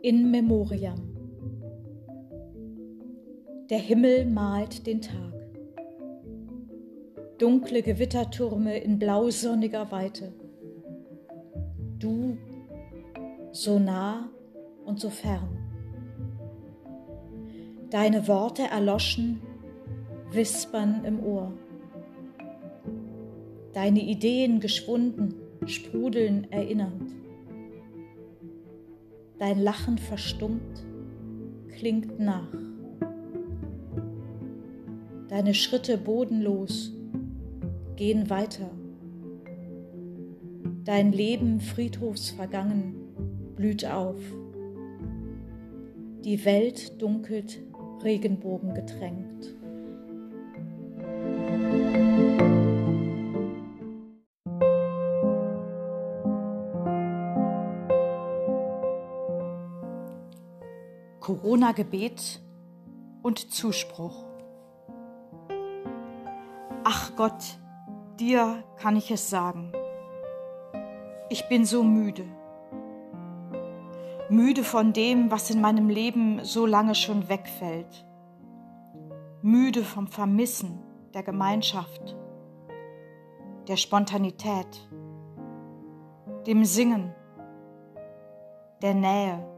In Memoriam. Der Himmel malt den Tag. Dunkle Gewittertürme in blausonniger Weite. Du so nah und so fern. Deine Worte erloschen, wispern im Ohr. Deine Ideen geschwunden, sprudeln erinnernd. Dein Lachen verstummt, klingt nach. Deine Schritte bodenlos gehen weiter. Dein Leben friedhofsvergangen blüht auf. Die Welt dunkelt Regenbogen Corona-Gebet und Zuspruch. Ach Gott, dir kann ich es sagen. Ich bin so müde. Müde von dem, was in meinem Leben so lange schon wegfällt. Müde vom Vermissen der Gemeinschaft, der Spontanität, dem Singen, der Nähe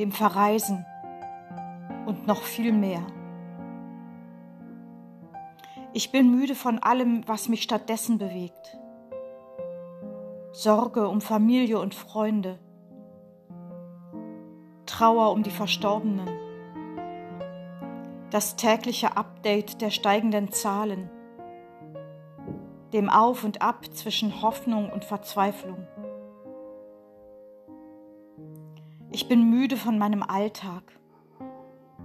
dem Verreisen und noch viel mehr. Ich bin müde von allem, was mich stattdessen bewegt. Sorge um Familie und Freunde, Trauer um die Verstorbenen, das tägliche Update der steigenden Zahlen, dem Auf und Ab zwischen Hoffnung und Verzweiflung. Ich bin müde von meinem Alltag.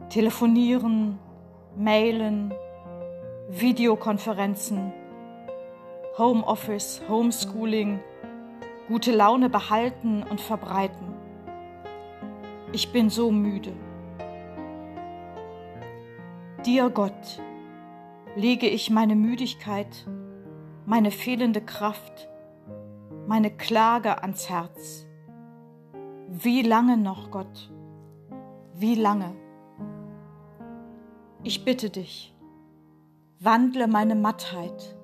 Telefonieren, mailen, Videokonferenzen, Homeoffice, Homeschooling, gute Laune behalten und verbreiten. Ich bin so müde. Dir Gott lege ich meine Müdigkeit, meine fehlende Kraft, meine Klage ans Herz wie lange noch, Gott? Wie lange? Ich bitte dich, wandle meine Mattheit,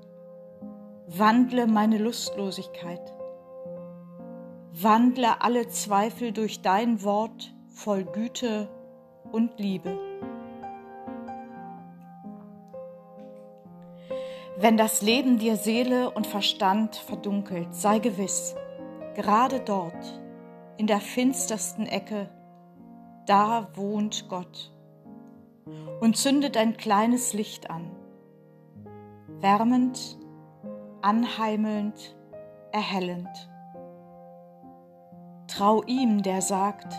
wandle meine Lustlosigkeit, wandle alle Zweifel durch dein Wort voll Güte und Liebe. Wenn das Leben dir Seele und Verstand verdunkelt, sei gewiss, gerade dort, in der finstersten Ecke, da wohnt Gott und zündet ein kleines Licht an, wärmend, anheimelnd, erhellend. Trau ihm, der sagt,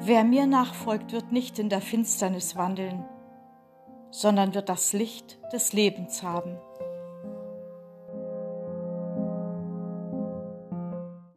wer mir nachfolgt, wird nicht in der Finsternis wandeln, sondern wird das Licht des Lebens haben.